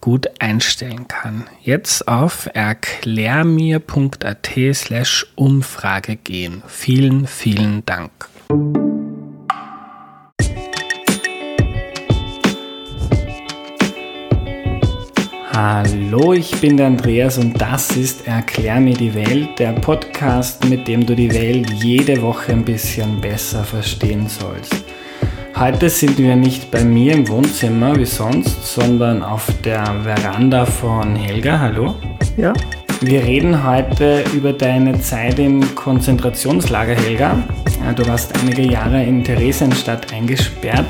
gut einstellen kann. Jetzt auf erklärmir.at slash Umfrage gehen. Vielen, vielen Dank. Hallo, ich bin der Andreas und das ist Erklär mir die Welt, der Podcast, mit dem du die Welt jede Woche ein bisschen besser verstehen sollst. Heute sind wir nicht bei mir im Wohnzimmer wie sonst, sondern auf der Veranda von Helga. Hallo. Ja. Wir reden heute über deine Zeit im Konzentrationslager, Helga. Du warst einige Jahre in Theresienstadt eingesperrt.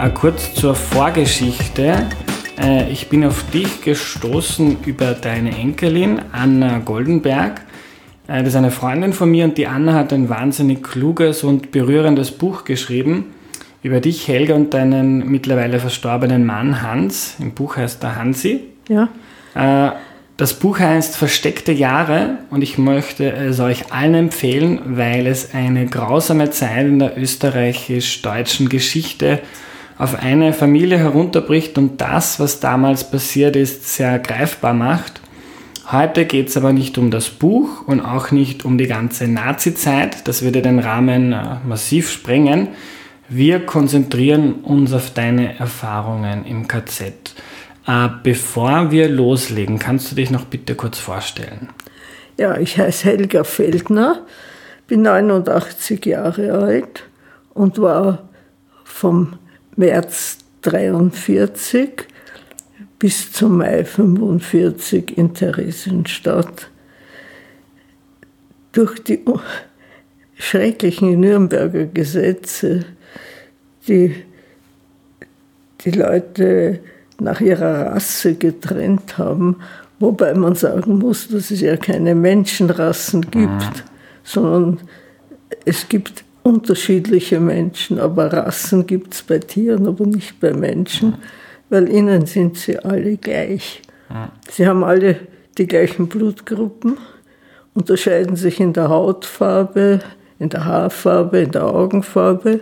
Äh, kurz zur Vorgeschichte. Äh, ich bin auf dich gestoßen über deine Enkelin Anna Goldenberg. Äh, das ist eine Freundin von mir und die Anna hat ein wahnsinnig kluges und berührendes Buch geschrieben über dich, Helga, und deinen mittlerweile verstorbenen Mann Hans. Im Buch heißt er Hansi. Ja. Äh, das Buch heißt Versteckte Jahre und ich möchte es euch allen empfehlen, weil es eine grausame Zeit in der österreichisch-deutschen Geschichte auf eine Familie herunterbricht und das, was damals passiert ist, sehr greifbar macht. Heute geht es aber nicht um das Buch und auch nicht um die ganze Nazi-Zeit, das würde den Rahmen äh, massiv sprengen. Wir konzentrieren uns auf deine Erfahrungen im KZ. Äh, bevor wir loslegen, kannst du dich noch bitte kurz vorstellen? Ja, ich heiße Helga Feldner, bin 89 Jahre alt und war vom März 43 bis zum Mai 45 in Theresienstadt. Durch die schrecklichen Nürnberger Gesetze die die Leute nach ihrer Rasse getrennt haben, wobei man sagen muss, dass es ja keine Menschenrassen gibt, mhm. sondern es gibt unterschiedliche Menschen, aber Rassen gibt es bei Tieren, aber nicht bei Menschen, mhm. weil ihnen sind sie alle gleich. Mhm. Sie haben alle die gleichen Blutgruppen, unterscheiden sich in der Hautfarbe, in der Haarfarbe, in der Augenfarbe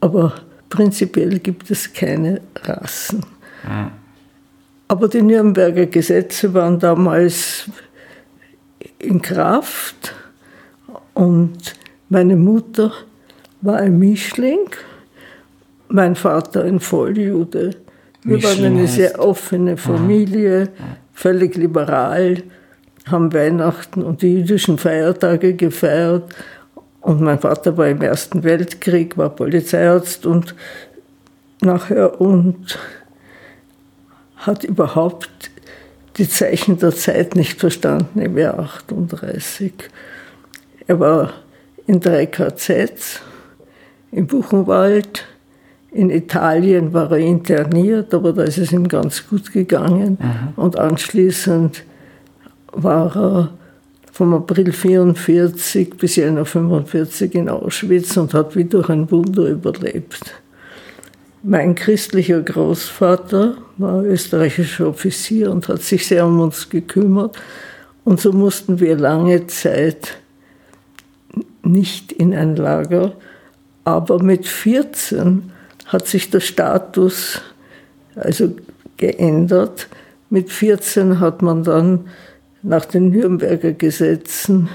aber prinzipiell gibt es keine Rassen. Mhm. Aber die Nürnberger Gesetze waren damals in Kraft und meine Mutter war ein Mischling, mein Vater ein Volljude. Wir Mischling waren eine sehr offene Familie, völlig liberal, haben Weihnachten und die jüdischen Feiertage gefeiert und mein Vater war im Ersten Weltkrieg, war Polizeiarzt und nachher und hat überhaupt die Zeichen der Zeit nicht verstanden im Jahr 38. Er war in drei KZs, im Buchenwald, in Italien war er interniert, aber da ist es ihm ganz gut gegangen. Mhm. Und anschließend war er vom April 44 bis Januar 45 in Auschwitz und hat wie durch ein Wunder überlebt. Mein christlicher Großvater war österreichischer Offizier und hat sich sehr um uns gekümmert. Und so mussten wir lange Zeit nicht in ein Lager, aber mit 14 hat sich der Status also geändert. Mit 14 hat man dann nach den Nürnberger Gesetzen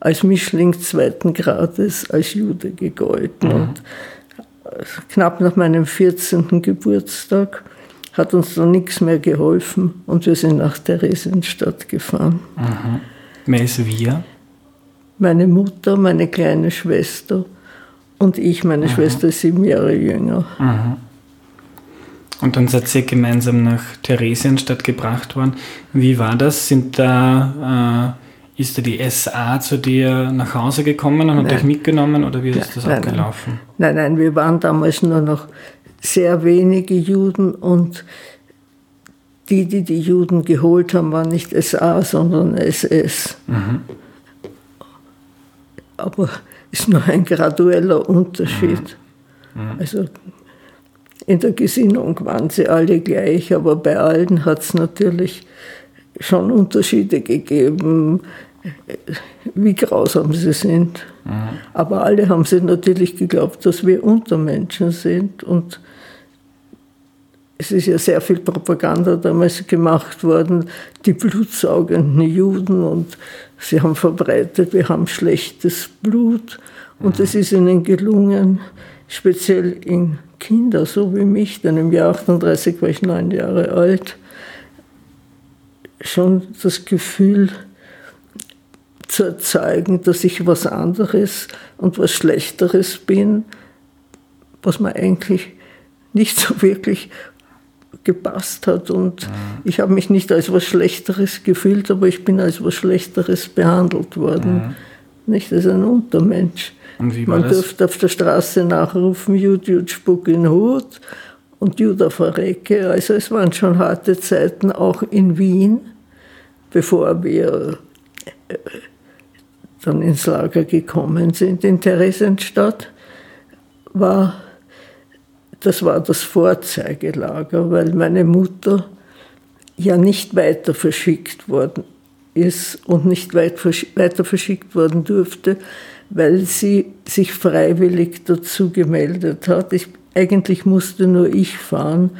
als Mischling zweiten Grades als Jude gegolten. Mhm. Und knapp nach meinem 14. Geburtstag hat uns dann nichts mehr geholfen und wir sind nach Theresienstadt gefahren. Mhm. Wer ist wir? meine Mutter, meine kleine Schwester und ich. Meine mhm. Schwester ist sieben Jahre jünger. Mhm. Und dann seid ihr gemeinsam nach Theresienstadt gebracht worden. Wie war das? Sind da, äh, ist da die SA zu dir nach Hause gekommen und hat euch mitgenommen oder wie ist das nein, abgelaufen? Nein. nein, nein, wir waren damals nur noch sehr wenige Juden und die, die die Juden geholt haben, waren nicht SA, sondern SS. Mhm. Aber ist nur ein gradueller Unterschied. Mhm. Mhm. Also in der Gesinnung waren sie alle gleich, aber bei allen hat es natürlich schon Unterschiede gegeben, wie grausam sie sind. Mhm. Aber alle haben sie natürlich geglaubt, dass wir Untermenschen sind. Und es ist ja sehr viel Propaganda damals gemacht worden, die blutsaugenden Juden. Und sie haben verbreitet, wir haben schlechtes Blut. Und es ist ihnen gelungen, speziell in Kinder, so wie mich, denn im Jahr 38 war ich neun Jahre alt, schon das Gefühl zu erzeugen, dass ich was anderes und was Schlechteres bin, was mir eigentlich nicht so wirklich gepasst hat. Und mhm. ich habe mich nicht als was Schlechteres gefühlt, aber ich bin als was Schlechteres behandelt worden. Mhm. Nicht als ein Untermensch. Man das? durfte auf der Straße nachrufen, Jud, Jud, Spuck in Hut und Juda verrecke. Also es waren schon harte Zeiten, auch in Wien, bevor wir äh, dann ins Lager gekommen sind. In Theresienstadt war, das war das Vorzeigelager, weil meine Mutter ja nicht weiter verschickt worden ist und nicht weit, weiter verschickt worden durfte, weil sie sich freiwillig dazu gemeldet hat. Ich, eigentlich musste nur ich fahren,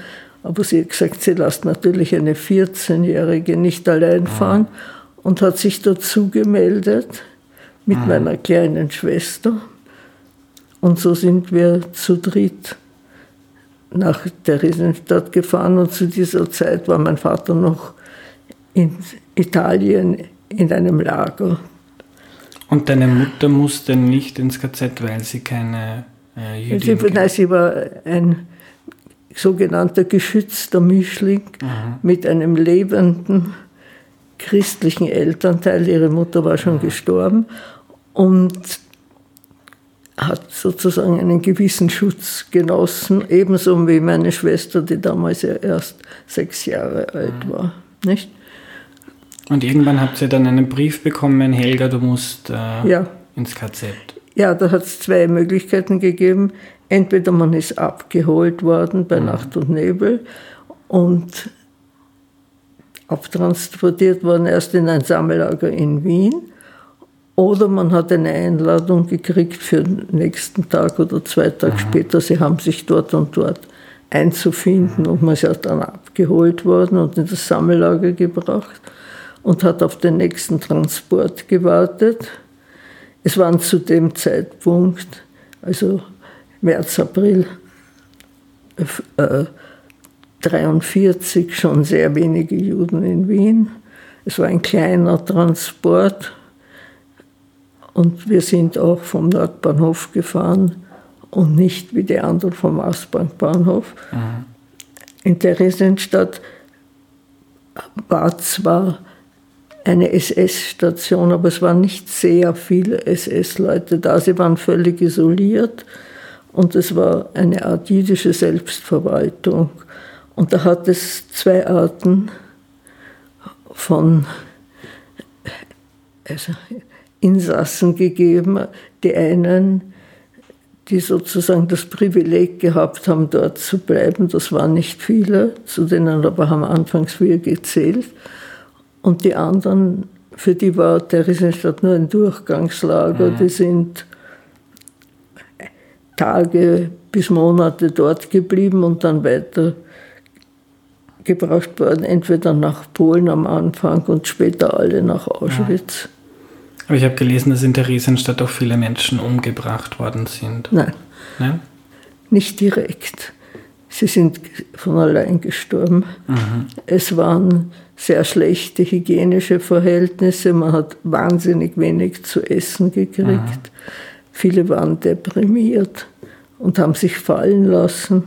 aber sie hat gesagt, sie lässt natürlich eine 14-Jährige nicht allein ah. fahren und hat sich dazu gemeldet mit mhm. meiner kleinen Schwester. Und so sind wir zu dritt nach Theresienstadt gefahren und zu dieser Zeit war mein Vater noch in Italien in einem Lager. Und deine Mutter musste nicht ins KZ, weil sie keine äh, Jüdin sie, Nein, sie war ein sogenannter geschützter Mischling mhm. mit einem lebenden christlichen Elternteil. Ihre Mutter war schon mhm. gestorben und hat sozusagen einen gewissen Schutz genossen, ebenso wie meine Schwester, die damals ja erst sechs Jahre alt war. Nicht? Und irgendwann habt ihr dann einen Brief bekommen, Helga, du musst äh, ja. ins KZ. Ja, da hat es zwei Möglichkeiten gegeben. Entweder man ist abgeholt worden bei mhm. Nacht und Nebel und abtransportiert worden erst in ein Sammellager in Wien. Oder man hat eine Einladung gekriegt für den nächsten Tag oder zwei Tage mhm. später. Sie haben sich dort und dort einzufinden mhm. und man ist ja dann abgeholt worden und in das Sammellager gebracht und hat auf den nächsten Transport gewartet. Es waren zu dem Zeitpunkt, also März, April äh, 43, schon sehr wenige Juden in Wien. Es war ein kleiner Transport und wir sind auch vom Nordbahnhof gefahren und nicht wie die anderen vom Ostbankbahnhof. Mhm. In Theresienstadt war zwar eine SS-Station, aber es waren nicht sehr viele SS-Leute da. Sie waren völlig isoliert und es war eine Art jüdische Selbstverwaltung. Und da hat es zwei Arten von also Insassen gegeben. Die einen, die sozusagen das Privileg gehabt haben, dort zu bleiben, das waren nicht viele, zu denen aber haben anfangs wir gezählt. Und die anderen, für die war Theresienstadt nur ein Durchgangslager, mhm. die sind Tage bis Monate dort geblieben und dann weiter gebracht worden, entweder nach Polen am Anfang und später alle nach Auschwitz. Ja. Aber ich habe gelesen, dass in Theresienstadt auch viele Menschen umgebracht worden sind. Nein. Nein? Nicht direkt. Sie sind von allein gestorben. Mhm. Es waren sehr schlechte hygienische Verhältnisse. Man hat wahnsinnig wenig zu essen gekriegt. Aha. Viele waren deprimiert und haben sich fallen lassen.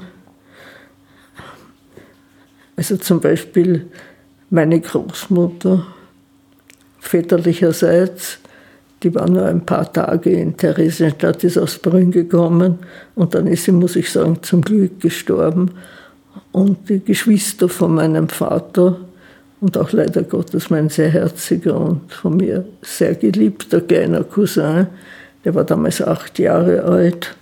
Also zum Beispiel meine Großmutter väterlicherseits, die war nur ein paar Tage in Theresienstadt, ist aus Brünn gekommen und dann ist sie, muss ich sagen, zum Glück gestorben. Und die Geschwister von meinem Vater und auch leider Gottes mein sehr herziger und von mir sehr geliebter kleiner Cousin, der war damals acht Jahre alt,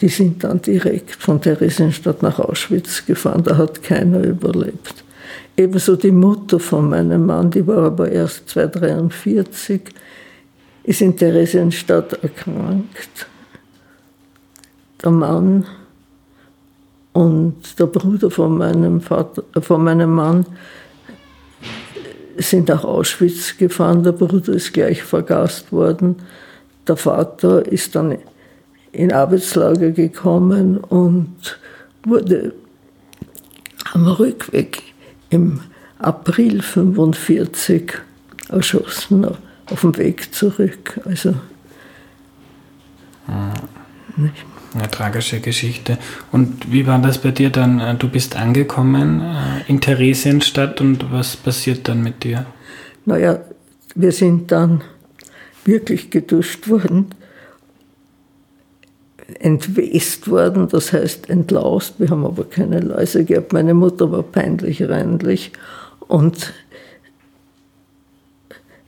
die sind dann direkt von Theresienstadt nach Auschwitz gefahren, da hat keiner überlebt. Ebenso die Mutter von meinem Mann, die war aber erst 243, ist in Theresienstadt erkrankt. Der Mann und der Bruder von meinem, Vater, von meinem Mann sind nach Auschwitz gefahren. Der Bruder ist gleich vergast worden. Der Vater ist dann in Arbeitslager gekommen und wurde am Rückweg im April 1945 erschossen auf dem Weg zurück. Also eine tragische Geschichte. Und wie war das bei dir dann? Du bist angekommen äh, in Theresienstadt und was passiert dann mit dir? Naja, wir sind dann wirklich geduscht worden, entwest worden, das heißt entlaust. Wir haben aber keine Läuse gehabt. Meine Mutter war peinlich reinlich und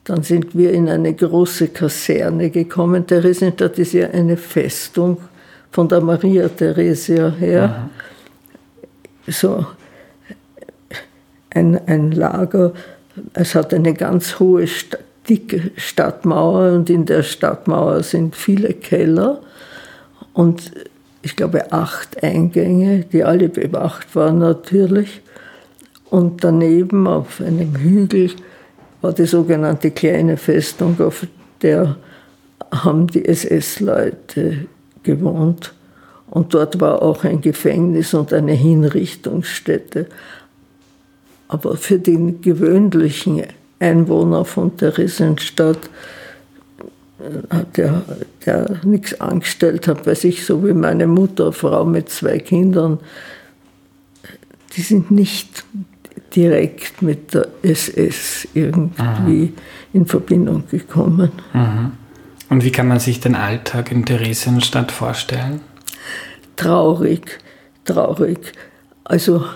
dann sind wir in eine große Kaserne gekommen. Theresienstadt ist ja eine Festung von der Maria Theresia her. Mhm. So ein, ein Lager. Es hat eine ganz hohe, dicke Stadtmauer und in der Stadtmauer sind viele Keller und ich glaube acht Eingänge, die alle bewacht waren natürlich. Und daneben auf einem Hügel war die sogenannte kleine Festung, auf der haben die SS-Leute gewohnt. Und dort war auch ein Gefängnis und eine Hinrichtungsstätte. Aber für den gewöhnlichen Einwohner von Theresienstadt, äh, der, der nichts angestellt hat, weiß ich, so wie meine Mutter, Frau mit zwei Kindern, die sind nicht direkt mit der SS irgendwie Aha. in Verbindung gekommen. Aha. Und wie kann man sich den Alltag in Theresienstadt vorstellen? Traurig, traurig. Also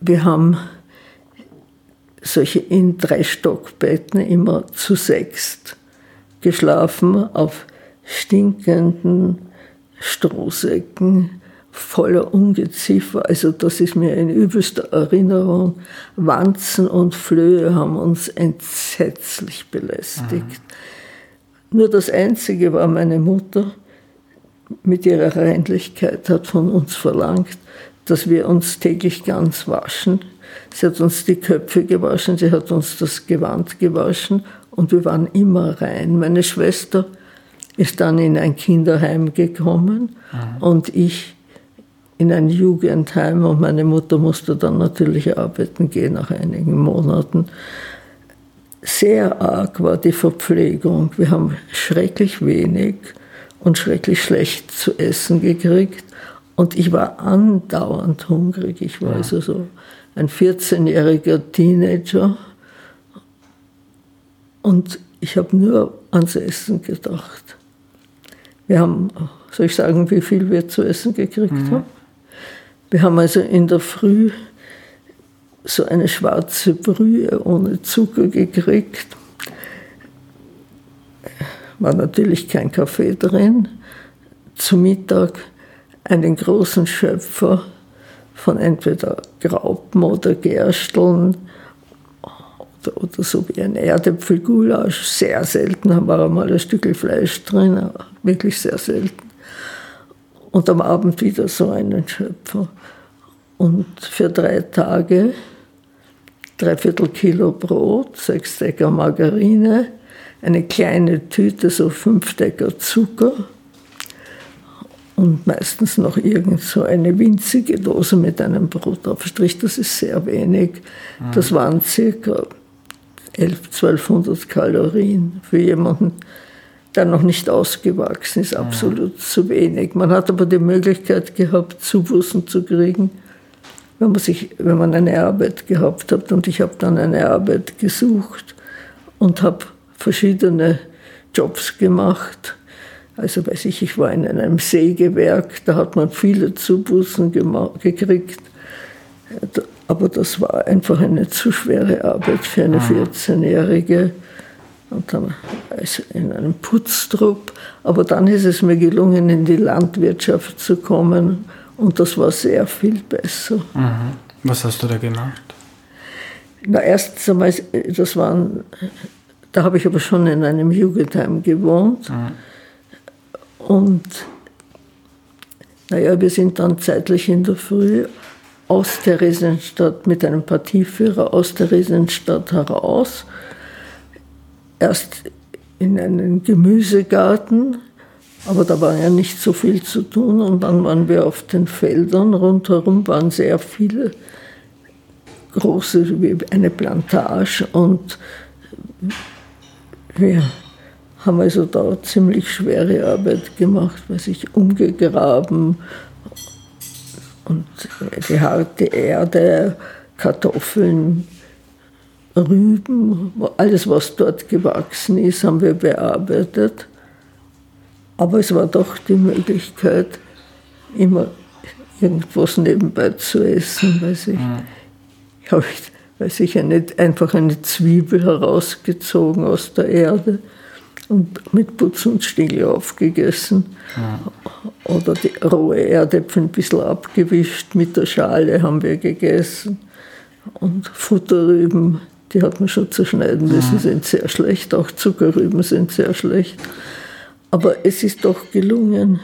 wir haben solche in drei Stockbetten immer zu sechst geschlafen auf stinkenden Strohsäcken voller Ungeziefer. Also das ist mir in übelster Erinnerung. Wanzen und Flöhe haben uns entsetzlich belästigt. Mhm. Nur das Einzige war meine Mutter mit ihrer Reinlichkeit hat von uns verlangt, dass wir uns täglich ganz waschen. Sie hat uns die Köpfe gewaschen, sie hat uns das Gewand gewaschen und wir waren immer rein. Meine Schwester ist dann in ein Kinderheim gekommen mhm. und ich in ein Jugendheim und meine Mutter musste dann natürlich arbeiten gehen nach einigen Monaten. Sehr arg war die Verpflegung. Wir haben schrecklich wenig und schrecklich schlecht zu essen gekriegt. Und ich war andauernd hungrig. Ich war ja. also so ein 14-jähriger Teenager. Und ich habe nur ans Essen gedacht. Wir haben, soll ich sagen, wie viel wir zu essen gekriegt mhm. haben? Wir haben also in der Früh so eine schwarze Brühe ohne Zucker gekriegt. War natürlich kein Kaffee drin. Zu Mittag einen großen Schöpfer von entweder Graupen oder Gersteln oder, oder so wie ein Erdäpfelgulasch. Sehr selten war einmal ein Stück Fleisch drin, wirklich sehr selten und am Abend wieder so einen Schöpfer. Und für drei Tage dreiviertel Kilo Brot, sechs Decker Margarine, eine kleine Tüte, so fünf Decker Zucker und meistens noch irgend so eine winzige Dose mit einem Brotaufstrich. Das ist sehr wenig. Mhm. Das waren circa 11, 1200 Kalorien für jemanden, der noch nicht ausgewachsen ist. Absolut mhm. zu wenig. Man hat aber die Möglichkeit gehabt, Zubußen zu kriegen, wenn man, sich, wenn man eine Arbeit gehabt hat. Und ich habe dann eine Arbeit gesucht und habe verschiedene Jobs gemacht also weiß ich, ich war in einem Sägewerk, da hat man viele Zubußen gekriegt. Aber das war einfach eine zu schwere Arbeit für eine 14-Jährige. Und dann also in einem Putztrupp. Aber dann ist es mir gelungen, in die Landwirtschaft zu kommen. Und das war sehr viel besser. Mhm. Was hast du da gemacht? Na, erstens einmal, das waren, da habe ich aber schon in einem Jugendheim gewohnt. Mhm. Und naja, wir sind dann zeitlich in der Früh aus der Theresienstadt mit einem Partieführer aus der Theresienstadt heraus. Erst in einen Gemüsegarten, aber da war ja nicht so viel zu tun. Und dann waren wir auf den Feldern. Rundherum waren sehr viele große, wie eine Plantage. Und wir haben also da ziemlich schwere Arbeit gemacht, was ich umgegraben und die harte Erde, Kartoffeln, Rüben, alles was dort gewachsen ist, haben wir bearbeitet. Aber es war doch die Möglichkeit, immer irgendwas nebenbei zu essen, weiß ich. Mhm. Habe ich, weiß ich, eine, einfach eine Zwiebel herausgezogen aus der Erde und mit Putz und Stiegel aufgegessen. Ja. Oder die rohe Erdäpfel ein bisschen abgewischt, mit der Schale haben wir gegessen. Und Futterrüben, die hat man schon zerschneiden müssen, ja. sind sehr schlecht. Auch Zuckerrüben sind sehr schlecht. Aber es ist doch gelungen,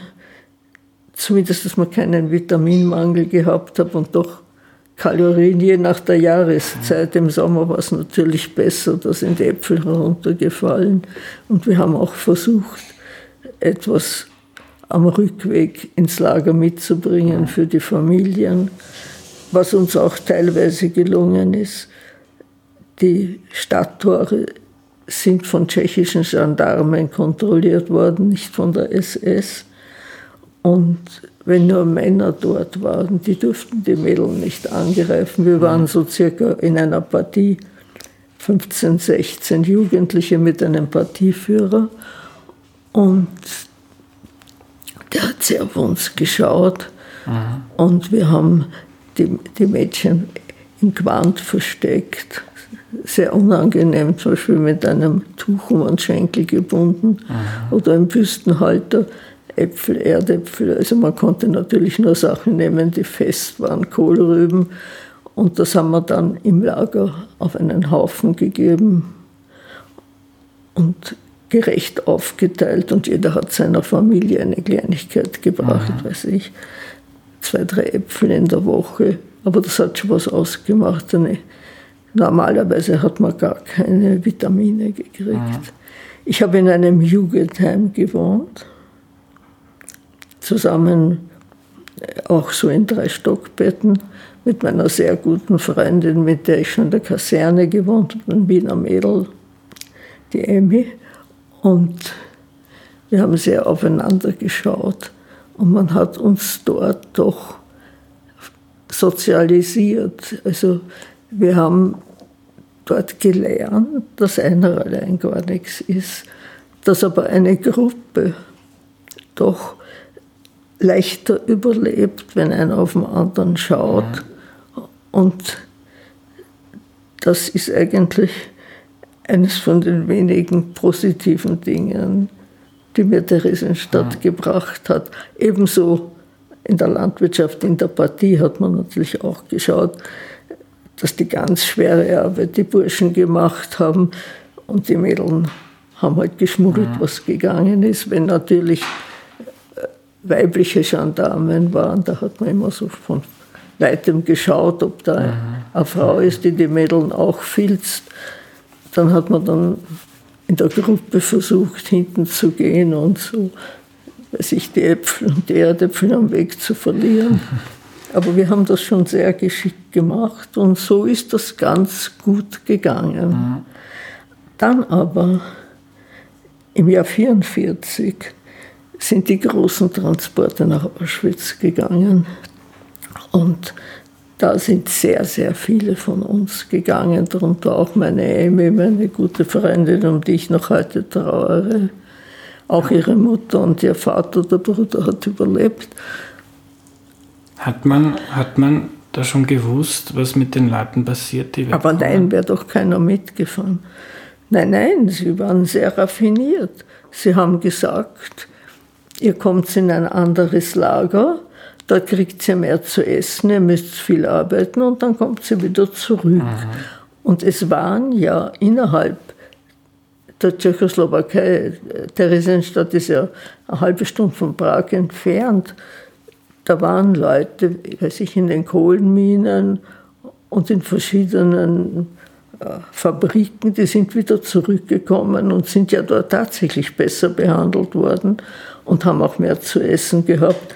zumindest, dass man keinen Vitaminmangel gehabt hat und doch Kalorien je nach der Jahreszeit. Im Sommer war es natürlich besser, da sind Äpfel heruntergefallen. Und wir haben auch versucht, etwas am Rückweg ins Lager mitzubringen für die Familien, was uns auch teilweise gelungen ist. Die Stadttore sind von tschechischen Gendarmen kontrolliert worden, nicht von der SS. Und wenn nur Männer dort waren, die durften die Mädel nicht angreifen. Wir waren so circa in einer Partie 15, 16 Jugendliche mit einem Partieführer und der hat sehr auf uns geschaut mhm. und wir haben die, die Mädchen im Quant versteckt. Sehr unangenehm, zum Beispiel mit einem Tuch um den Schenkel gebunden mhm. oder einem Büstenhalter. Äpfel, Erdäpfel. Also man konnte natürlich nur Sachen nehmen, die fest waren, Kohlrüben. Und das haben wir dann im Lager auf einen Haufen gegeben und gerecht aufgeteilt. Und jeder hat seiner Familie eine Kleinigkeit gebracht, mhm. weiß ich. Zwei, drei Äpfel in der Woche. Aber das hat schon was ausgemacht. Eine, normalerweise hat man gar keine Vitamine gekriegt. Mhm. Ich habe in einem Jugendheim gewohnt zusammen, äh, auch so in drei Stockbetten, mit meiner sehr guten Freundin, mit der ich schon in der Kaserne gewohnt habe, ein Wiener Mädel, die Emmy. Und wir haben sehr aufeinander geschaut. Und man hat uns dort doch sozialisiert. Also wir haben dort gelernt, dass einer allein gar nichts ist, dass aber eine Gruppe doch leichter überlebt, wenn einer auf den anderen schaut. Und das ist eigentlich eines von den wenigen positiven Dingen, die mir Theresienstadt ja. gebracht hat. Ebenso in der Landwirtschaft, in der Partie hat man natürlich auch geschaut, dass die ganz schwere Arbeit die Burschen gemacht haben und die Mädeln haben halt geschmuggelt, ja. was gegangen ist. Wenn natürlich weibliche Gendarmen waren. Da hat man immer so von weitem geschaut, ob da mhm. eine Frau ist, die die Mädeln auch filzt. Dann hat man dann in der Gruppe versucht, hinten zu gehen und so sich die Äpfel und die Erdäpfel am Weg zu verlieren. Aber wir haben das schon sehr geschickt gemacht und so ist das ganz gut gegangen. Mhm. Dann aber im Jahr 1944 sind die großen Transporte nach Auschwitz gegangen und da sind sehr, sehr viele von uns gegangen, darunter auch meine Amy, meine gute Freundin, um die ich noch heute trauere. Auch ihre Mutter und ihr Vater, der Bruder, hat überlebt. Hat man, hat man da schon gewusst, was mit den Leuten passiert? Die Aber nein, wäre doch keiner mitgefahren. Nein, nein, sie waren sehr raffiniert. Sie haben gesagt, ihr kommt in ein anderes Lager, da kriegt sie mehr zu essen, ihr müsst viel arbeiten und dann kommt sie wieder zurück. Mhm. Und es waren ja innerhalb der Tschechoslowakei, Theresienstadt ist ja eine halbe Stunde von Prag entfernt, da waren Leute, weiß ich, in den Kohlenminen und in verschiedenen äh, Fabriken, die sind wieder zurückgekommen und sind ja dort tatsächlich besser behandelt worden und haben auch mehr zu essen gehabt.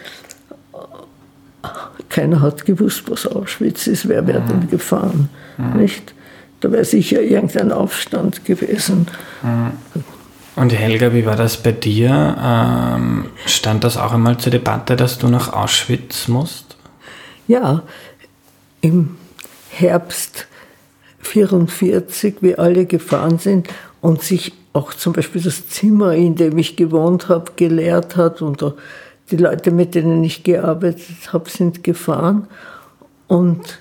Keiner hat gewusst, was Auschwitz ist, wer wäre denn gefahren, mhm. nicht? Da wäre sicher irgendein Aufstand gewesen. Mhm. Und Helga, wie war das bei dir? Ähm, stand das auch einmal zur Debatte, dass du nach Auschwitz musst? Ja, im Herbst 1944, wie alle gefahren sind und sich auch zum Beispiel das Zimmer, in dem ich gewohnt habe, geleert hat und die Leute, mit denen ich gearbeitet habe, sind gefahren. Und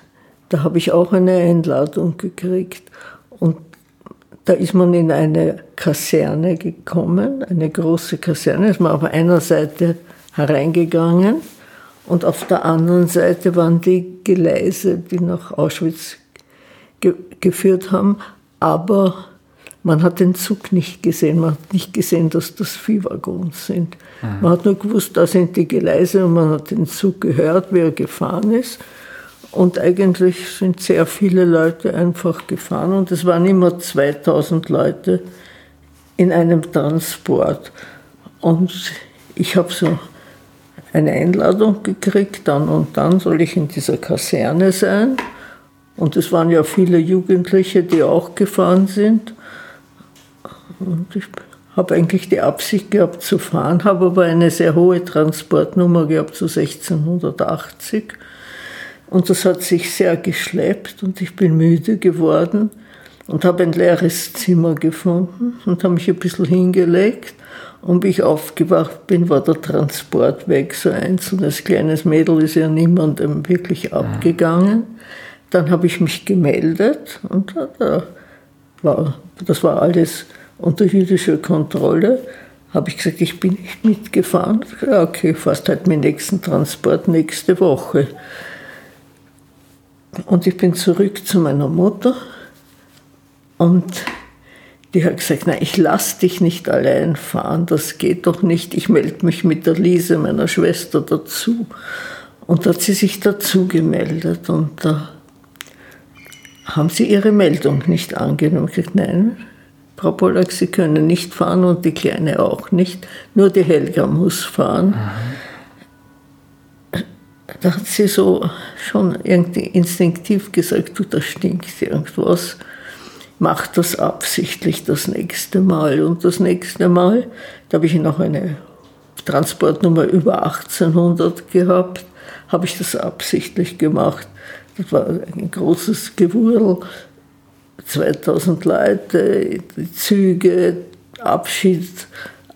da habe ich auch eine Einladung gekriegt. Und da ist man in eine Kaserne gekommen, eine große Kaserne. Ist man auf einer Seite hereingegangen und auf der anderen Seite waren die Gleise, die nach Auschwitz ge geführt haben. Aber man hat den Zug nicht gesehen, man hat nicht gesehen, dass das Viehwaggons sind. Mhm. Man hat nur gewusst, da sind die Gleise und man hat den Zug gehört, wie er gefahren ist. Und eigentlich sind sehr viele Leute einfach gefahren und es waren immer 2000 Leute in einem Transport. Und ich habe so eine Einladung gekriegt, dann und dann soll ich in dieser Kaserne sein. Und es waren ja viele Jugendliche, die auch gefahren sind. Und ich habe eigentlich die Absicht gehabt zu fahren, habe aber eine sehr hohe Transportnummer gehabt, so 1680. Und das hat sich sehr geschleppt und ich bin müde geworden und habe ein leeres Zimmer gefunden und habe mich ein bisschen hingelegt. Und wie ich aufgewacht bin, war der Transport weg. So einzelnes kleines Mädel ist ja niemandem wirklich abgegangen. Dann habe ich mich gemeldet und da war, das war alles unter jüdischer Kontrolle. Habe ich gesagt, ich bin nicht mitgefahren. Ja, okay, fast halt meinen nächsten Transport nächste Woche. Und ich bin zurück zu meiner Mutter und die hat gesagt, nein, ich lasse dich nicht allein fahren, das geht doch nicht. Ich melde mich mit der Lise, meiner Schwester, dazu. Und da hat sie sich dazu gemeldet und da haben sie ihre Meldung nicht angenommen. Ich gesagt, nein, Frau Pollack, Sie können nicht fahren und die Kleine auch nicht, nur die Helga muss fahren. Mhm da hat sie so schon irgendwie instinktiv gesagt, du, da stinkt irgendwas. Mach das absichtlich das nächste Mal. Und das nächste Mal, da habe ich noch eine Transportnummer über 1800 gehabt, habe ich das absichtlich gemacht. Das war ein großes Gewurl, 2000 Leute, Züge, Abschied.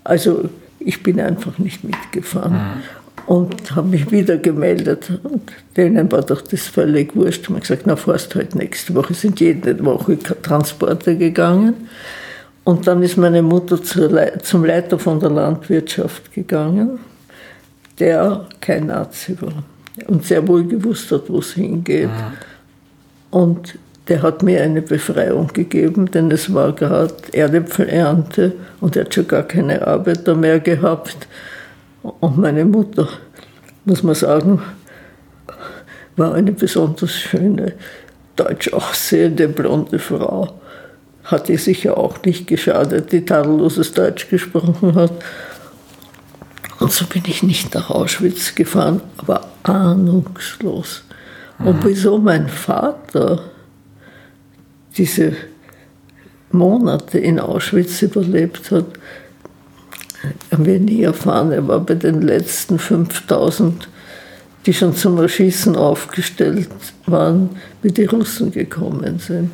Also ich bin einfach nicht mitgefahren. Mhm und habe mich wieder gemeldet. Und denen war doch das völlig wurscht. Man gesagt, na, fährst halt nächste Woche. Sind jede Woche Transporte gegangen. Und dann ist meine Mutter zum Leiter von der Landwirtschaft gegangen, der kein Nazi war und sehr wohl gewusst hat, wo es hingeht. Ja. Und der hat mir eine Befreiung gegeben, denn es war gerade Erdäpfelernte und er hat schon gar keine Arbeiter mehr gehabt. Und meine Mutter, muss man sagen, war eine besonders schöne, deutsch aussehende blonde Frau. Hat ihr sicher auch nicht geschadet, die tadelloses Deutsch gesprochen hat. Und so bin ich nicht nach Auschwitz gefahren, aber ahnungslos. Und wieso mein Vater diese Monate in Auschwitz überlebt hat, haben wir nie erfahren. Er war bei den letzten 5000, die schon zum Erschießen aufgestellt waren, wie die Russen gekommen sind.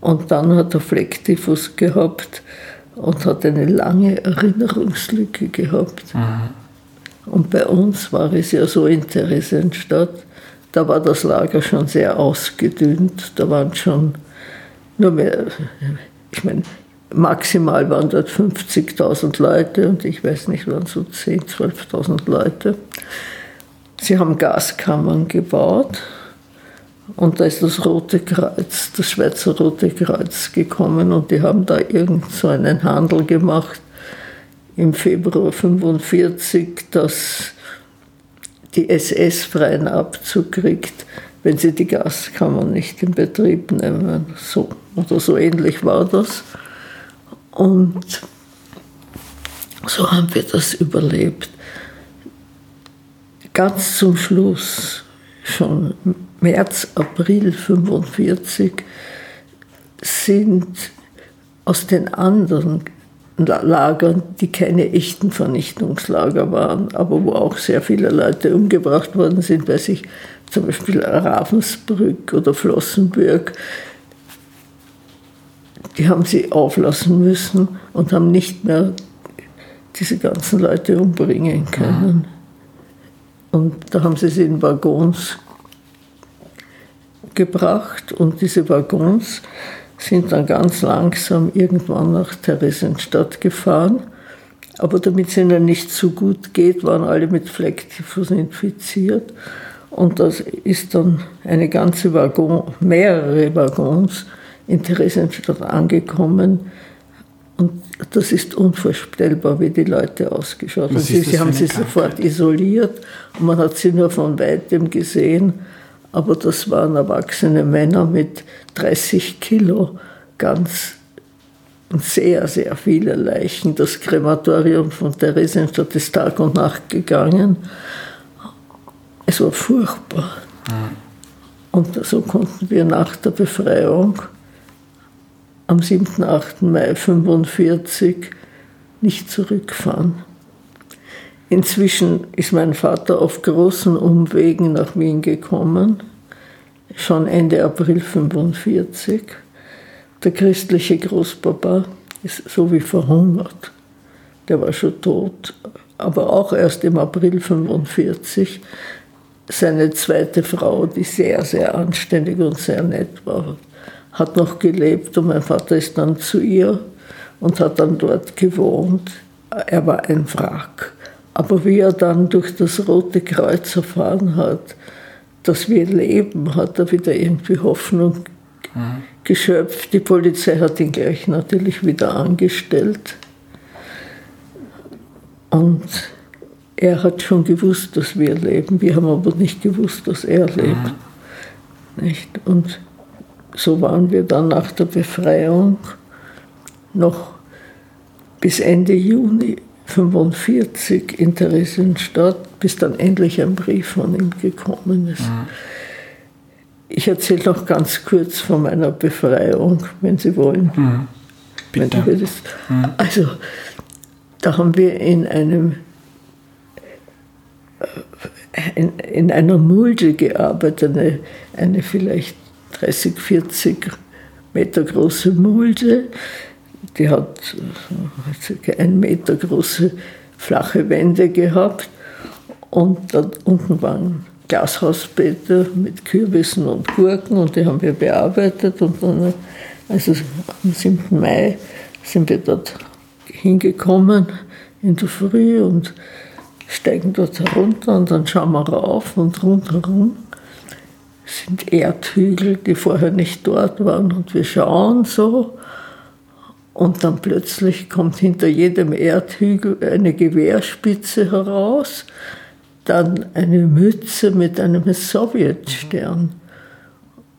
Und dann hat er Flecktyphus gehabt und hat eine lange Erinnerungslücke gehabt. Und bei uns war es ja so in Theresienstadt, da war das Lager schon sehr ausgedünnt, da waren schon nur mehr, ich meine, maximal waren dort 50.000 Leute und ich weiß nicht, waren so 10.000, 12.000 Leute. Sie haben Gaskammern gebaut und da ist das Rote Kreuz, das Schweizer Rote Kreuz gekommen und die haben da irgend so einen Handel gemacht im Februar 1945, dass die SS freien Abzug kriegt, wenn sie die Gaskammern nicht in Betrieb nehmen. So oder so ähnlich war das. Und so haben wir das überlebt. Ganz zum Schluss, schon März, April 1945, sind aus den anderen Lagern, die keine echten Vernichtungslager waren, aber wo auch sehr viele Leute umgebracht worden sind, weiß ich, zum Beispiel Ravensbrück oder Flossenbürg, die haben sie auflassen müssen und haben nicht mehr diese ganzen Leute umbringen können. Und da haben sie sie in Waggons gebracht und diese Waggons sind dann ganz langsam irgendwann nach Theresienstadt gefahren. Aber damit es ihnen nicht so gut geht, waren alle mit Flecktyphus infiziert. Und das ist dann eine ganze Waggon, mehrere Waggons in Theresienstadt angekommen. Und das ist unvorstellbar, wie die Leute ausgeschaut haben. Sie, sie haben sie sofort isoliert und man hat sie nur von weitem gesehen. Aber das waren erwachsene Männer mit 30 Kilo, ganz sehr, sehr viele Leichen. Das Krematorium von Theresienstadt ist Tag und Nacht gegangen. Es war furchtbar. Mhm. Und so konnten wir nach der Befreiung am 7. 8. Mai 1945 nicht zurückfahren. Inzwischen ist mein Vater auf großen Umwegen nach Wien gekommen, schon Ende April 1945. Der christliche Großpapa ist so wie verhungert. Der war schon tot, aber auch erst im April 1945. Seine zweite Frau, die sehr, sehr anständig und sehr nett war, hat noch gelebt und mein Vater ist dann zu ihr und hat dann dort gewohnt. Er war ein Wrack. Aber wie er dann durch das Rote Kreuz erfahren hat, dass wir leben, hat er wieder irgendwie Hoffnung mhm. geschöpft. Die Polizei hat ihn gleich natürlich wieder angestellt. Und er hat schon gewusst, dass wir leben. Wir haben aber nicht gewusst, dass er lebt. Mhm. Nicht? Und so waren wir dann nach der Befreiung noch bis Ende Juni 1945 in Theresienstadt, bis dann endlich ein Brief von ihm gekommen ist. Mhm. Ich erzähle noch ganz kurz von meiner Befreiung, wenn Sie wollen. Mhm. Bitte. Mhm. Also, da haben wir in einem äh, in, in einer Mulde gearbeitet, eine, eine vielleicht 30, 40 Meter große Mulde. Die hat circa ein Meter große flache Wände gehabt. Und da unten waren Glashausbeete mit Kürbissen und Gurken und die haben wir bearbeitet. Und dann, also am 7. Mai sind wir dort hingekommen in der Früh und steigen dort herunter und dann schauen wir rauf und rundherum sind Erdhügel, die vorher nicht dort waren. Und wir schauen so. Und dann plötzlich kommt hinter jedem Erdhügel eine Gewehrspitze heraus, dann eine Mütze mit einem Sowjetstern.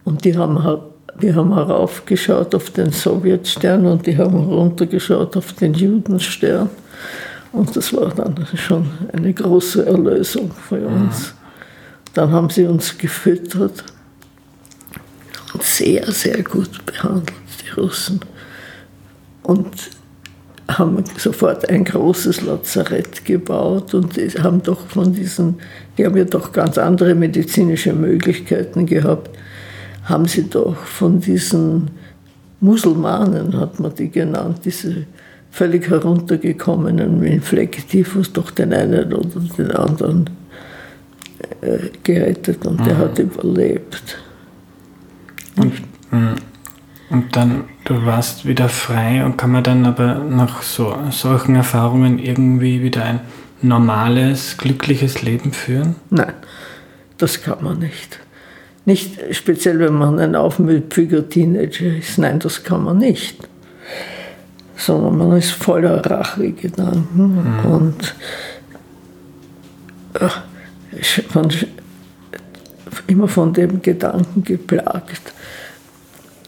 Und die haben, wir haben heraufgeschaut auf den Sowjetstern und die haben runtergeschaut auf den Judenstern. Und das war dann schon eine große Erlösung für uns. Dann haben sie uns gefüttert und sehr, sehr gut behandelt, die Russen. Und haben sofort ein großes Lazarett gebaut und haben doch von diesen, die haben ja doch ganz andere medizinische Möglichkeiten gehabt, haben sie doch von diesen Musulmanen, hat man die genannt, diese völlig heruntergekommenen Inflektivus, doch den einen oder den anderen gerettet und mhm. der hat überlebt. Und, mhm. und dann, du warst wieder frei und kann man dann aber nach so, solchen Erfahrungen irgendwie wieder ein normales, glückliches Leben führen? Nein, das kann man nicht. Nicht speziell, wenn man ein aufmüpfiger Teenager ist. Nein, das kann man nicht. Sondern man ist voller Rachegedanken mhm. und äh, man immer von dem Gedanken geplagt.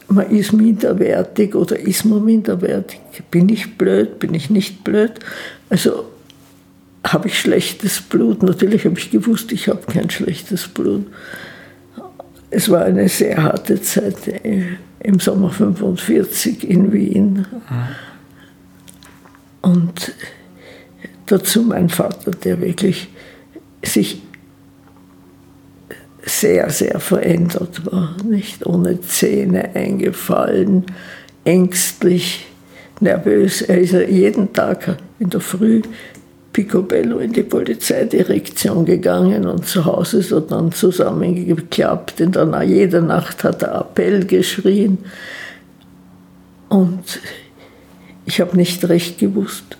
Man ist minderwertig oder ist man minderwertig? Bin ich blöd? Bin ich nicht blöd? Also habe ich schlechtes Blut? Natürlich habe ich gewusst, ich habe kein schlechtes Blut. Es war eine sehr harte Zeit äh, im Sommer 45 in Wien. Und dazu mein Vater, der wirklich sich sehr, sehr verändert war, nicht ohne Zähne eingefallen, ängstlich, nervös. Er ist jeden Tag in der Früh Picobello in die Polizeidirektion gegangen und zu Hause so dann zusammengeklappt. In der, jede Nacht hat er Appell geschrien. Und ich habe nicht recht gewusst,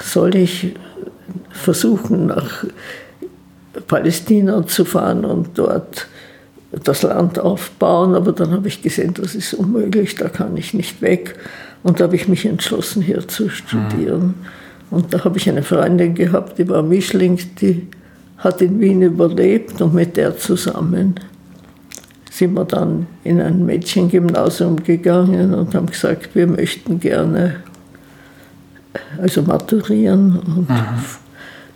soll ich versuchen, nach Palästina zu fahren und dort das Land aufbauen. Aber dann habe ich gesehen, das ist unmöglich, da kann ich nicht weg. Und da habe ich mich entschlossen, hier zu studieren. Mhm. Und da habe ich eine Freundin gehabt, die war Mischling, die hat in Wien überlebt und mit der zusammen sind wir dann in ein Mädchengymnasium gegangen und haben gesagt, wir möchten gerne also maturieren. Und mhm.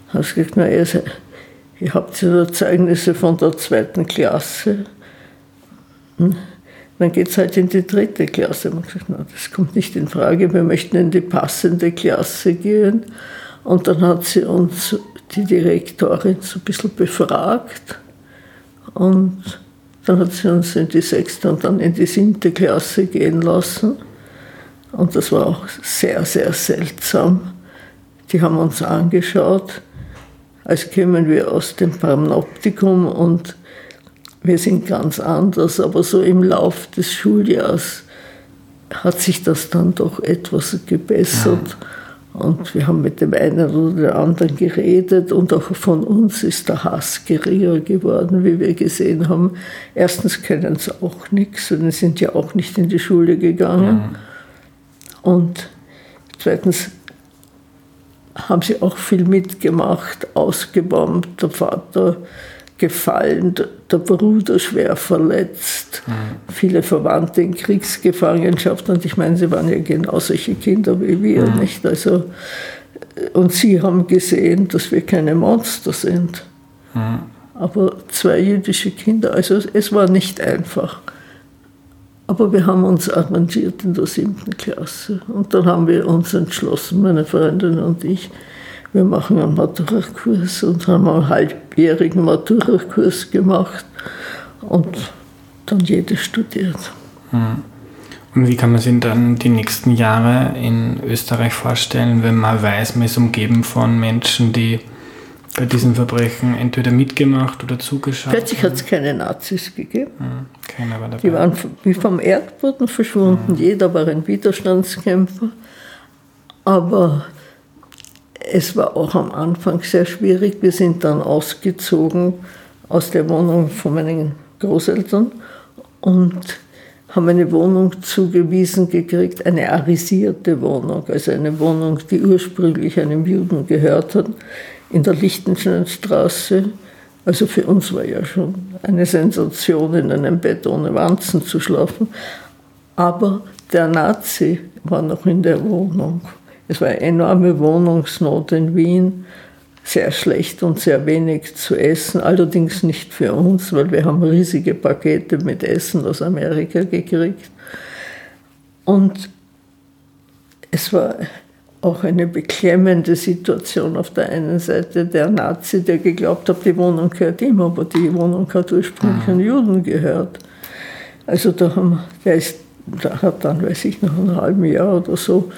hast gesagt, na, ihr, ihr habt ja Zeugnisse von der zweiten Klasse. Hm? Dann geht es halt in die dritte Klasse. Man sagt, na, das kommt nicht in Frage, wir möchten in die passende Klasse gehen. Und dann hat sie uns, die Direktorin, so ein bisschen befragt. Und dann hat sie uns in die sechste und dann in die siebte Klasse gehen lassen. Und das war auch sehr, sehr seltsam. Die haben uns angeschaut, als kämen wir aus dem Panoptikum und wir sind ganz anders, aber so im Lauf des Schuljahres hat sich das dann doch etwas gebessert. Ja. Und wir haben mit dem einen oder dem anderen geredet und auch von uns ist der Hass geringer geworden, wie wir gesehen haben. Erstens können sie auch nichts und sind ja auch nicht in die Schule gegangen. Ja. Und zweitens haben sie auch viel mitgemacht, ausgebombt. Der Vater gefallen, der Bruder schwer verletzt, mhm. viele Verwandte in Kriegsgefangenschaft. Und ich meine, sie waren ja genau solche Kinder wie wir, mhm. nicht? Also, und sie haben gesehen, dass wir keine Monster sind. Mhm. Aber zwei jüdische Kinder, also es war nicht einfach. Aber wir haben uns arrangiert in der siebten Klasse. Und dann haben wir uns entschlossen, meine Freundin und ich, wir machen einen Maturakurs und haben einen halbjährigen Maturakurs gemacht und dann jede studiert. Hm. Und wie kann man sich dann die nächsten Jahre in Österreich vorstellen, wenn man weiß, man ist umgeben von Menschen, die bei diesen Verbrechen entweder mitgemacht oder zugeschaut Plötzlich hat es keine Nazis gegeben. Hm, keiner war dabei. Die waren wie vom Erdboden verschwunden. Hm. Jeder war ein Widerstandskämpfer. Aber es war auch am Anfang sehr schwierig. Wir sind dann ausgezogen aus der Wohnung von meinen Großeltern und haben eine Wohnung zugewiesen gekriegt, eine arisierte Wohnung, also eine Wohnung, die ursprünglich einem Juden gehört hat, in der Lichtensteinstraße. Also für uns war ja schon eine Sensation, in einem Bett ohne Wanzen zu schlafen. Aber der Nazi war noch in der Wohnung es war eine enorme Wohnungsnot in Wien, sehr schlecht und sehr wenig zu essen, allerdings nicht für uns, weil wir haben riesige Pakete mit Essen aus Amerika gekriegt. Und es war auch eine beklemmende Situation auf der einen Seite. Der Nazi, der geglaubt hat, die Wohnung gehört ihm, aber die Wohnung hat ursprünglich mhm. an Juden gehört. Also da haben, der ist, da hat dann, weiß ich, nach einem halben Jahr oder so,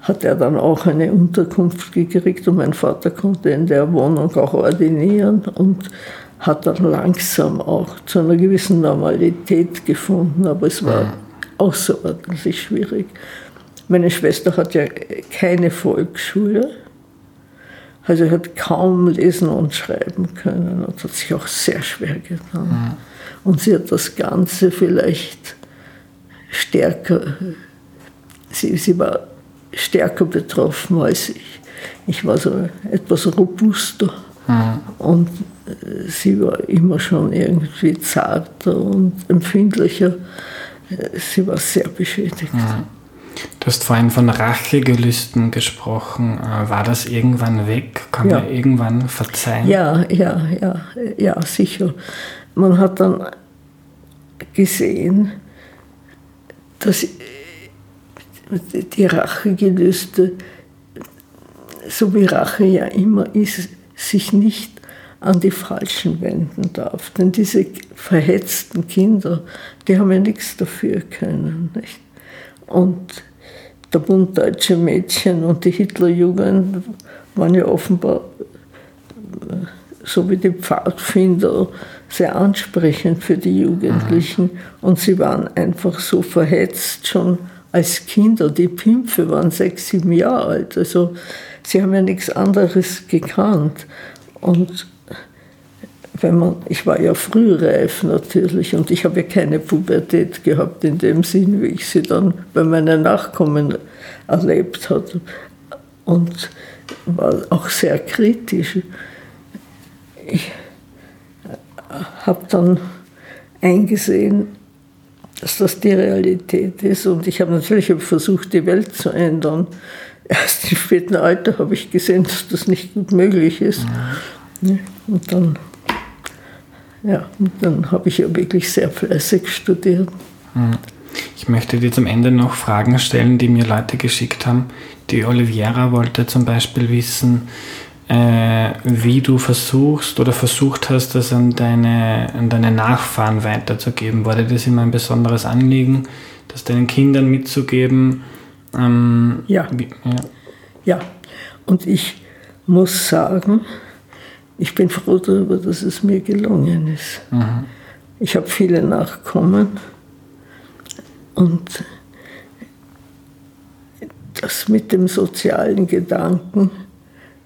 hat er dann auch eine Unterkunft gekriegt und mein Vater konnte in der Wohnung auch ordinieren und hat dann langsam auch zu einer gewissen Normalität gefunden, aber es war außerordentlich schwierig. Meine Schwester hat ja keine Volksschule, also hat kaum lesen und schreiben können und hat sich auch sehr schwer getan. Mhm. Und sie hat das Ganze vielleicht stärker, sie, sie war stärker betroffen als ich. Ich war so etwas robuster mhm. und äh, sie war immer schon irgendwie zarter und empfindlicher. Äh, sie war sehr beschädigt. Mhm. Du hast vorhin von Rachegelüsten gesprochen. Äh, war das irgendwann weg? Kann ja. man irgendwann verzeihen? Ja, ja, ja, ja, sicher. Man hat dann gesehen, dass die Rachegelüste, so wie Rache ja immer ist, sich nicht an die Falschen wenden darf. Denn diese verhetzten Kinder, die haben ja nichts dafür können. Nicht? Und der Bund Deutsche Mädchen und die Hitlerjugend waren ja offenbar, so wie die Pfadfinder, sehr ansprechend für die Jugendlichen. Und sie waren einfach so verhetzt schon als Kinder. Die Pimpfe waren sechs, sieben Jahre alt. Also sie haben ja nichts anderes gekannt. Und wenn man, ich war ja frühreif natürlich und ich habe ja keine Pubertät gehabt in dem Sinn, wie ich sie dann bei meinen Nachkommen erlebt habe. Und war auch sehr kritisch. Ich habe dann eingesehen, dass das die Realität ist. Und ich habe natürlich versucht, die Welt zu ändern. Erst im späten Alter habe ich gesehen, dass das nicht gut möglich ist. Und dann, ja, dann habe ich ja wirklich sehr fleißig studiert. Mhm. Ich möchte dir zum Ende noch Fragen stellen, die mir Leute geschickt haben. Die Oliviera wollte zum Beispiel wissen, äh, wie du versuchst oder versucht hast, das an deine, an deine Nachfahren weiterzugeben. War dir das immer ein besonderes Anliegen, das deinen Kindern mitzugeben? Ähm, ja. Wie, ja. Ja, und ich muss sagen, ich bin froh darüber, dass es mir gelungen ist. Mhm. Ich habe viele Nachkommen und das mit dem sozialen Gedanken,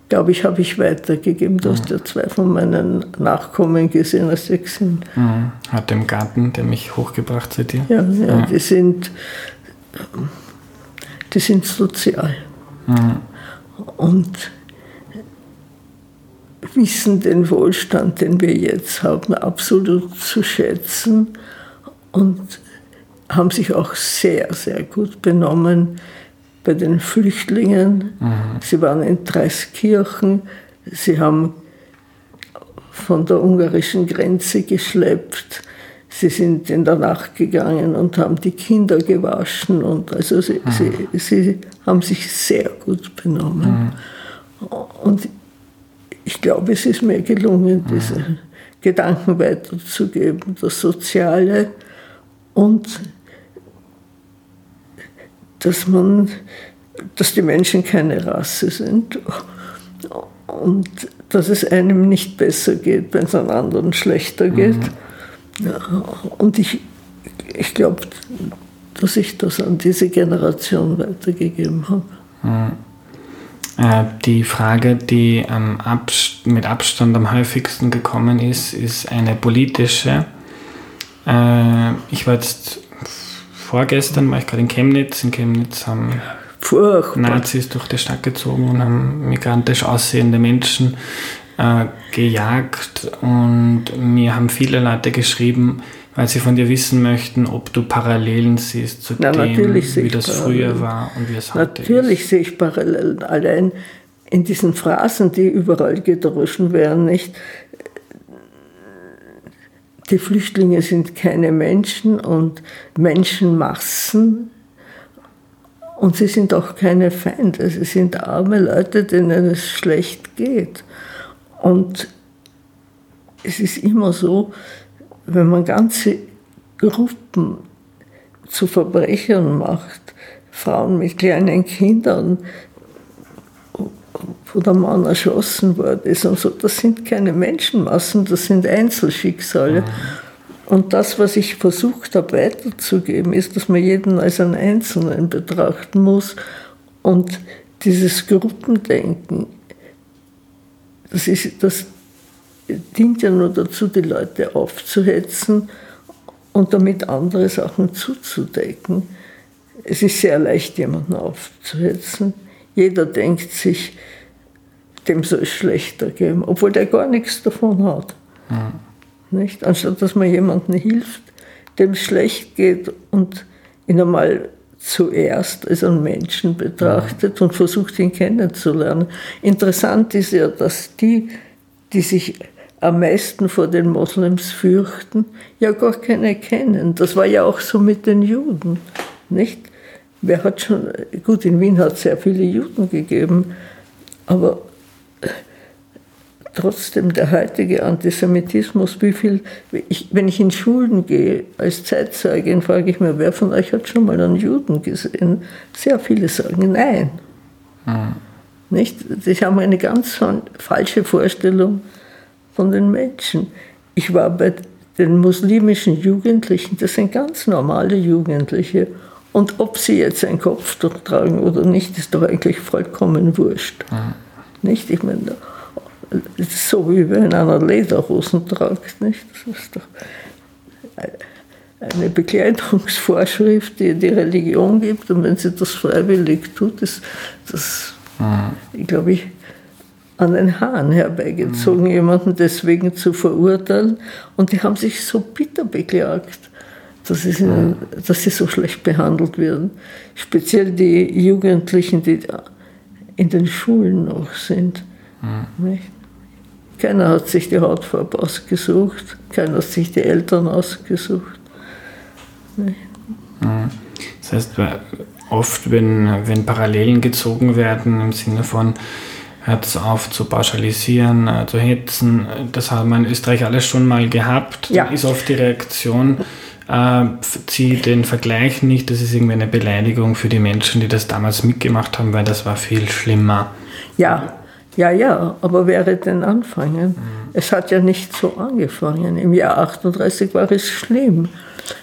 glaube ich, habe ich weitergegeben. Du hast ja zwei von meinen Nachkommen gesehen, als sie sind. Mhm. Hat im Garten, der mich hochgebracht zu dir? Ja, ja, ja. Die, sind, die sind sozial. Mhm. Und wissen den Wohlstand, den wir jetzt haben, absolut zu schätzen und haben sich auch sehr, sehr gut benommen bei den Flüchtlingen. Mhm. Sie waren in Dreiskirchen, sie haben von der ungarischen Grenze geschleppt. Sie sind in der Nacht gegangen und haben die Kinder gewaschen und also sie, mhm. sie, sie haben sich sehr gut benommen. Mhm. Und ich glaube, es ist mir gelungen, mhm. diese Gedanken weiterzugeben, das Soziale und dass man, dass die Menschen keine Rasse sind und dass es einem nicht besser geht, wenn es einem anderen schlechter geht. Mhm. Und ich, ich glaube, dass ich das an diese Generation weitergegeben habe. Mhm. Äh, die Frage, die mit Abstand am häufigsten gekommen ist, ist eine politische. Äh, ich war jetzt vorgestern war ich gerade in Chemnitz. In Chemnitz haben Furchtbar. Nazis durch die Stadt gezogen und haben migrantisch aussehende Menschen äh, gejagt und mir haben viele Leute geschrieben, weil sie von dir wissen möchten, ob du Parallelen siehst zu Na, dem, wie das früher war und wie es heute natürlich ist. Natürlich sehe ich Parallelen. Allein in diesen Phrasen, die überall gedroschen werden, nicht? Die Flüchtlinge sind keine Menschen und Menschenmassen. Und sie sind auch keine Feinde. Sie sind arme Leute, denen es schlecht geht. Und es ist immer so, wenn man ganze Gruppen zu Verbrechern macht, Frauen mit kleinen Kindern, wo der Mann erschossen worden ist und so, das sind keine Menschenmassen, das sind Einzelschicksale. Mhm. Und das, was ich versucht habe weiterzugeben, ist, dass man jeden als einen Einzelnen betrachten muss. Und dieses Gruppendenken, das, ist, das dient ja nur dazu, die Leute aufzuhetzen und damit andere Sachen zuzudecken. Es ist sehr leicht, jemanden aufzuhetzen. Jeder denkt sich, dem soll es schlechter geben, obwohl der gar nichts davon hat. Mhm. Nicht? Anstatt dass man jemandem hilft, dem es schlecht geht und ihn einmal zuerst als einen Menschen betrachtet mhm. und versucht, ihn kennenzulernen. Interessant ist ja, dass die, die sich am meisten vor den Moslems fürchten, ja gar keine kennen. Das war ja auch so mit den Juden, nicht? Wer hat schon, gut, in Wien hat es sehr viele Juden gegeben, aber trotzdem der heutige Antisemitismus, wie viel, ich, wenn ich in Schulen gehe als Zeitzeugin, frage ich mir, wer von euch hat schon mal einen Juden gesehen? Sehr viele sagen nein. Mhm. Nicht? Sie haben eine ganz falsche Vorstellung von den Menschen. Ich war bei den muslimischen Jugendlichen, das sind ganz normale Jugendliche. Und ob sie jetzt ein Kopftuch tragen oder nicht, ist doch eigentlich vollkommen wurscht. Mhm. Nicht? Ich meine, so wie wenn einer Lederhosen tragt. Nicht? Das ist doch eine Bekleidungsvorschrift, die die Religion gibt. Und wenn sie das freiwillig tut, ist das, mhm. glaube ich, an den Haaren herbeigezogen, mhm. jemanden deswegen zu verurteilen. Und die haben sich so bitter beklagt, dass, ihnen, dass sie so schlecht behandelt werden. Speziell die Jugendlichen, die in den Schulen noch sind. Mhm. Keiner hat sich die Hautfarbe ausgesucht, keiner hat sich die Eltern ausgesucht. Nicht? Mhm. Das heißt, oft, wenn, wenn Parallelen gezogen werden im Sinne von, hört es auf zu pauschalisieren, äh, zu hetzen. Das haben wir in Österreich alles schon mal gehabt. Ja. Dann ist oft die Reaktion, äh, zieh den Vergleich nicht, das ist irgendwie eine Beleidigung für die Menschen, die das damals mitgemacht haben, weil das war viel schlimmer. Ja, ja, ja, aber wäre denn anfangen? Mhm. Es hat ja nicht so angefangen. Im Jahr 38 war es schlimm,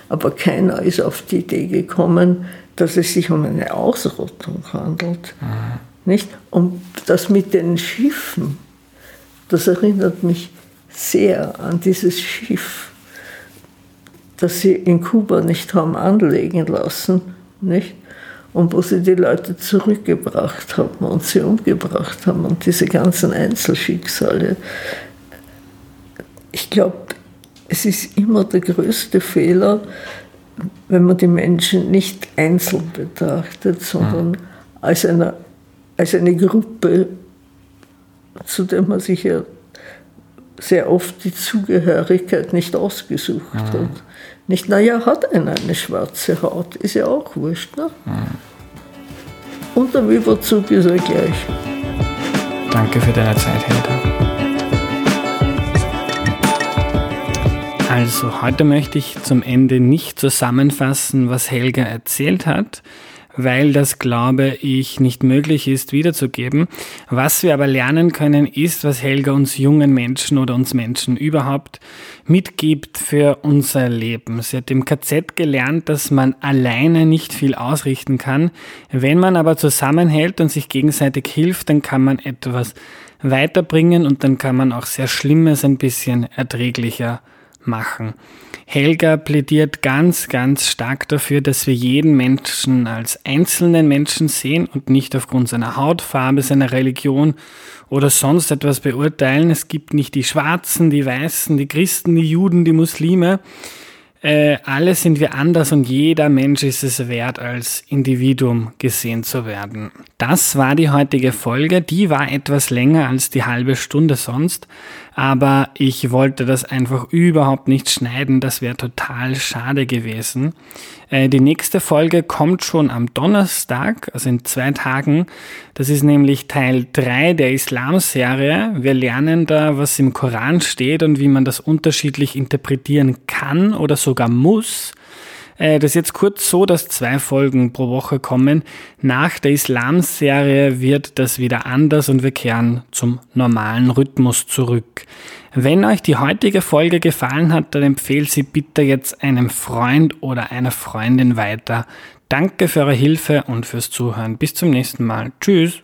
aber keiner ist auf die Idee gekommen, dass es sich um eine Ausrottung handelt. Mhm. Nicht? Und das mit den Schiffen, das erinnert mich sehr an dieses Schiff, das sie in Kuba nicht haben anlegen lassen, nicht? Und wo sie die Leute zurückgebracht haben und sie umgebracht haben und diese ganzen Einzelschicksale. Ich glaube, es ist immer der größte Fehler, wenn man die Menschen nicht einzeln betrachtet, sondern mhm. als eine als eine Gruppe, zu der man sich ja sehr oft die Zugehörigkeit nicht ausgesucht mhm. hat. Nicht, naja, hat einer eine schwarze Haut, ist ja auch wurscht. Ne? Mhm. Und am Überzug ist er gleich. Danke für deine Zeit, Helga. Also, heute möchte ich zum Ende nicht zusammenfassen, was Helga erzählt hat, weil das, glaube ich, nicht möglich ist wiederzugeben. Was wir aber lernen können, ist, was Helga uns jungen Menschen oder uns Menschen überhaupt mitgibt für unser Leben. Sie hat im KZ gelernt, dass man alleine nicht viel ausrichten kann. Wenn man aber zusammenhält und sich gegenseitig hilft, dann kann man etwas weiterbringen und dann kann man auch sehr Schlimmes ein bisschen erträglicher machen. Helga plädiert ganz, ganz stark dafür, dass wir jeden Menschen als einzelnen Menschen sehen und nicht aufgrund seiner Hautfarbe, seiner Religion oder sonst etwas beurteilen. Es gibt nicht die Schwarzen, die Weißen, die Christen, die Juden, die Muslime. Äh, alle sind wir anders und jeder Mensch ist es wert, als Individuum gesehen zu werden. Das war die heutige Folge. Die war etwas länger als die halbe Stunde sonst, aber ich wollte das einfach überhaupt nicht schneiden. Das wäre total schade gewesen. Äh, die nächste Folge kommt schon am Donnerstag, also in zwei Tagen. Das ist nämlich Teil 3 der Islam-Serie. Wir lernen da, was im Koran steht und wie man das unterschiedlich interpretieren kann oder sogar muss. Äh, das ist jetzt kurz so, dass zwei Folgen pro Woche kommen. Nach der Islam-Serie wird das wieder anders und wir kehren zum normalen Rhythmus zurück. Wenn euch die heutige Folge gefallen hat, dann empfehlt sie bitte jetzt einem Freund oder einer Freundin weiter. Danke für eure Hilfe und fürs Zuhören. Bis zum nächsten Mal. Tschüss.